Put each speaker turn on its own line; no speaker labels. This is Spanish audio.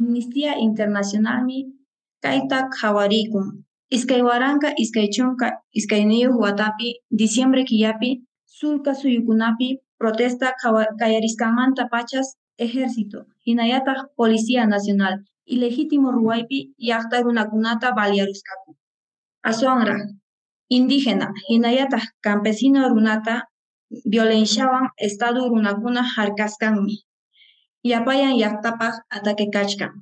Amnistía Internacionalmi kayta qhawarikun iskay waranqa iskay watapi diciembre killapi sulka suyukunapi protesta qallarisqanmanta pachas ejército hinallataq Policía Nacional ilegitimo ruwaypi llaqta runakunata balearusqaku, ashwanraq indígena hinallataq campesino runata violenciawan estado runakuna hark'asqanmi, y apoyan Yactapac Ataque Kachkan.